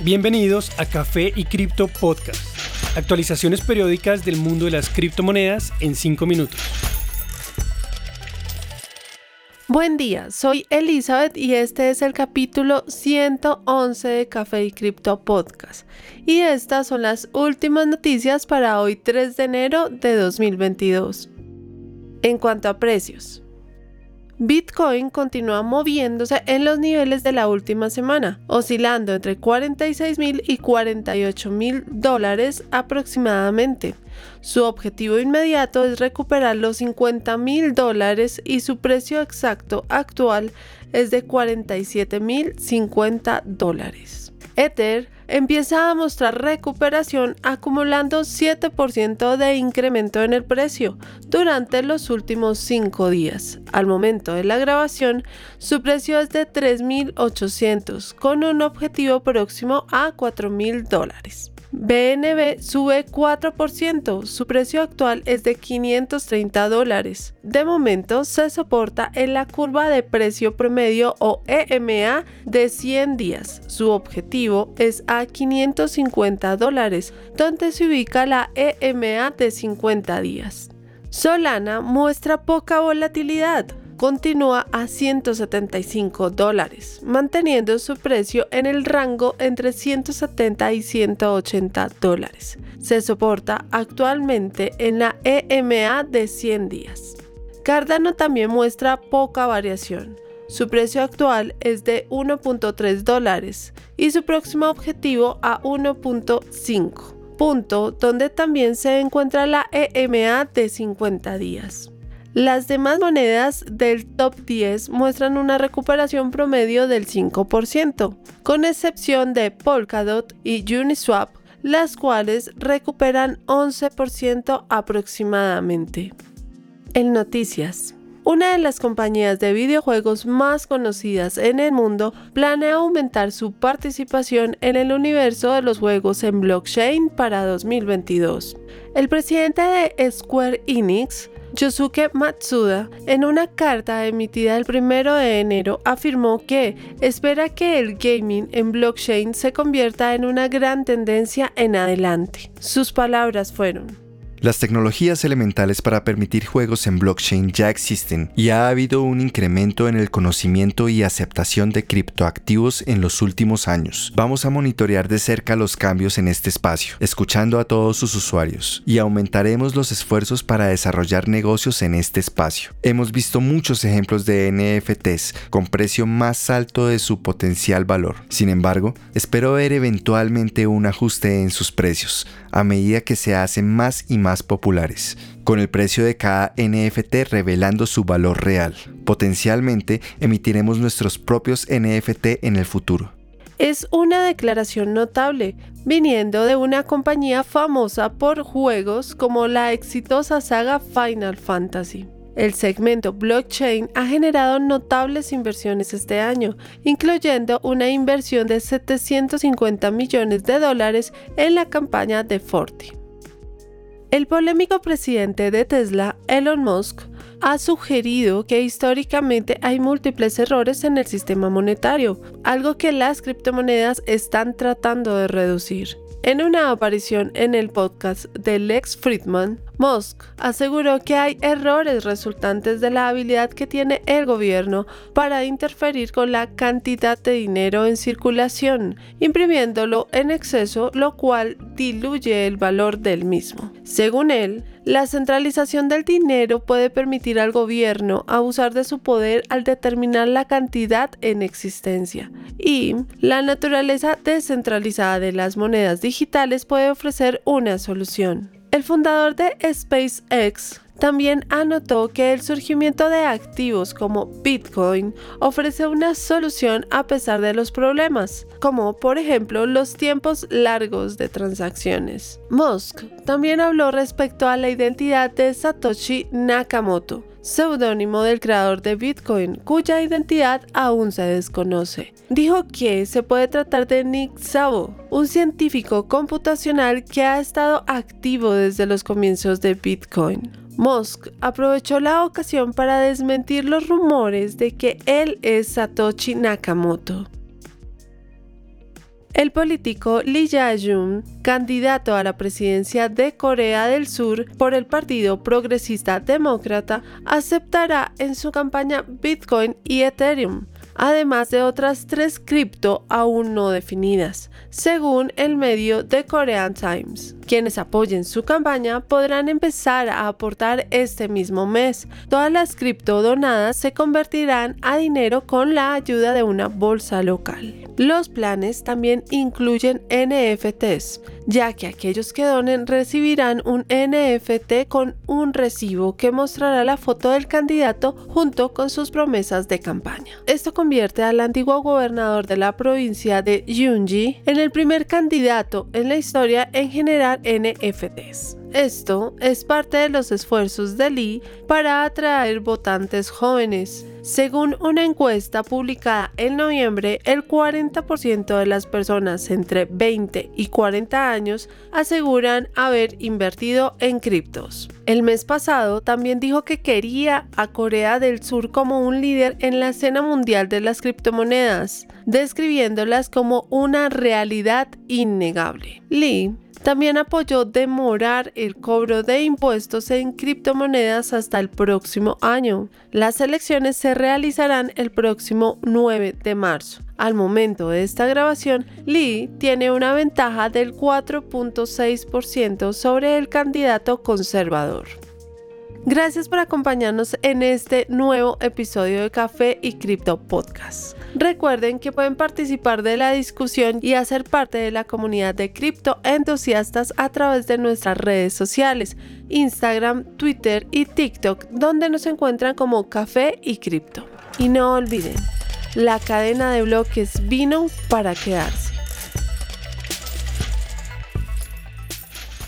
Bienvenidos a Café y Cripto Podcast. Actualizaciones periódicas del mundo de las criptomonedas en 5 minutos. Buen día, soy Elizabeth y este es el capítulo 111 de Café y Cripto Podcast. Y estas son las últimas noticias para hoy 3 de enero de 2022. En cuanto a precios, Bitcoin continúa moviéndose en los niveles de la última semana, oscilando entre 46 mil y 48 mil dólares aproximadamente. Su objetivo inmediato es recuperar los 50 mil dólares y su precio exacto actual es de 47 mil 50 dólares. Ether empieza a mostrar recuperación acumulando 7% de incremento en el precio durante los últimos 5 días. Al momento de la grabación, su precio es de 3.800 con un objetivo próximo a 4.000 dólares. BNB sube 4%, su precio actual es de 530 dólares. De momento se soporta en la curva de precio promedio o EMA de 100 días. Su objetivo es a 550 dólares, donde se ubica la EMA de 50 días. Solana muestra poca volatilidad continúa a 175 dólares, manteniendo su precio en el rango entre 170 y 180 dólares. Se soporta actualmente en la EMA de 100 días. Cardano también muestra poca variación. Su precio actual es de 1.3 dólares y su próximo objetivo a 1.5, punto donde también se encuentra la EMA de 50 días. Las demás monedas del top 10 muestran una recuperación promedio del 5%, con excepción de Polkadot y Uniswap, las cuales recuperan 11% aproximadamente. En noticias. Una de las compañías de videojuegos más conocidas en el mundo planea aumentar su participación en el universo de los juegos en blockchain para 2022. El presidente de Square Enix Yosuke Matsuda, en una carta emitida el 1 de enero, afirmó que espera que el gaming en blockchain se convierta en una gran tendencia en adelante. Sus palabras fueron, las tecnologías elementales para permitir juegos en blockchain ya existen y ha habido un incremento en el conocimiento y aceptación de criptoactivos en los últimos años. Vamos a monitorear de cerca los cambios en este espacio, escuchando a todos sus usuarios, y aumentaremos los esfuerzos para desarrollar negocios en este espacio. Hemos visto muchos ejemplos de NFTs con precio más alto de su potencial valor. Sin embargo, espero ver eventualmente un ajuste en sus precios a medida que se hacen más y más populares, con el precio de cada NFT revelando su valor real. Potencialmente emitiremos nuestros propios NFT en el futuro. Es una declaración notable, viniendo de una compañía famosa por juegos como la exitosa saga Final Fantasy. El segmento blockchain ha generado notables inversiones este año, incluyendo una inversión de 750 millones de dólares en la campaña de Forti. El polémico presidente de Tesla, Elon Musk, ha sugerido que históricamente hay múltiples errores en el sistema monetario, algo que las criptomonedas están tratando de reducir. En una aparición en el podcast de Lex Friedman, Musk aseguró que hay errores resultantes de la habilidad que tiene el gobierno para interferir con la cantidad de dinero en circulación, imprimiéndolo en exceso, lo cual diluye el valor del mismo. Según él, la centralización del dinero puede permitir al gobierno abusar de su poder al determinar la cantidad en existencia y la naturaleza descentralizada de las monedas digitales puede ofrecer una solución. El fundador de SpaceX también anotó que el surgimiento de activos como Bitcoin ofrece una solución a pesar de los problemas, como por ejemplo los tiempos largos de transacciones. Musk también habló respecto a la identidad de Satoshi Nakamoto, seudónimo del creador de Bitcoin, cuya identidad aún se desconoce. Dijo que se puede tratar de Nick Szabo, un científico computacional que ha estado activo desde los comienzos de Bitcoin. Musk aprovechó la ocasión para desmentir los rumores de que él es Satoshi Nakamoto. El político Lee Jae-jung, candidato a la presidencia de Corea del Sur por el Partido Progresista Demócrata, aceptará en su campaña Bitcoin y Ethereum, además de otras tres cripto aún no definidas, según el medio The Korean Times. Quienes apoyen su campaña podrán empezar a aportar este mismo mes. Todas las cripto donadas se convertirán a dinero con la ayuda de una bolsa local. Los planes también incluyen NFTs, ya que aquellos que donen recibirán un NFT con un recibo que mostrará la foto del candidato junto con sus promesas de campaña. Esto convierte al antiguo gobernador de la provincia de Yunji en el primer candidato en la historia en generar NFTs. Esto es parte de los esfuerzos de Lee para atraer votantes jóvenes. Según una encuesta publicada en noviembre, el 40% de las personas entre 20 y 40 años aseguran haber invertido en criptos. El mes pasado también dijo que quería a Corea del Sur como un líder en la escena mundial de las criptomonedas, describiéndolas como una realidad innegable. Lee también apoyó demorar el cobro de impuestos en criptomonedas hasta el próximo año. Las elecciones se realizarán el próximo 9 de marzo. Al momento de esta grabación, Lee tiene una ventaja del 4.6% sobre el candidato conservador. Gracias por acompañarnos en este nuevo episodio de Café y Cripto Podcast. Recuerden que pueden participar de la discusión y hacer parte de la comunidad de cripto entusiastas a través de nuestras redes sociales, Instagram, Twitter y TikTok, donde nos encuentran como Café y Cripto. Y no olviden, la cadena de bloques vino para quedarse.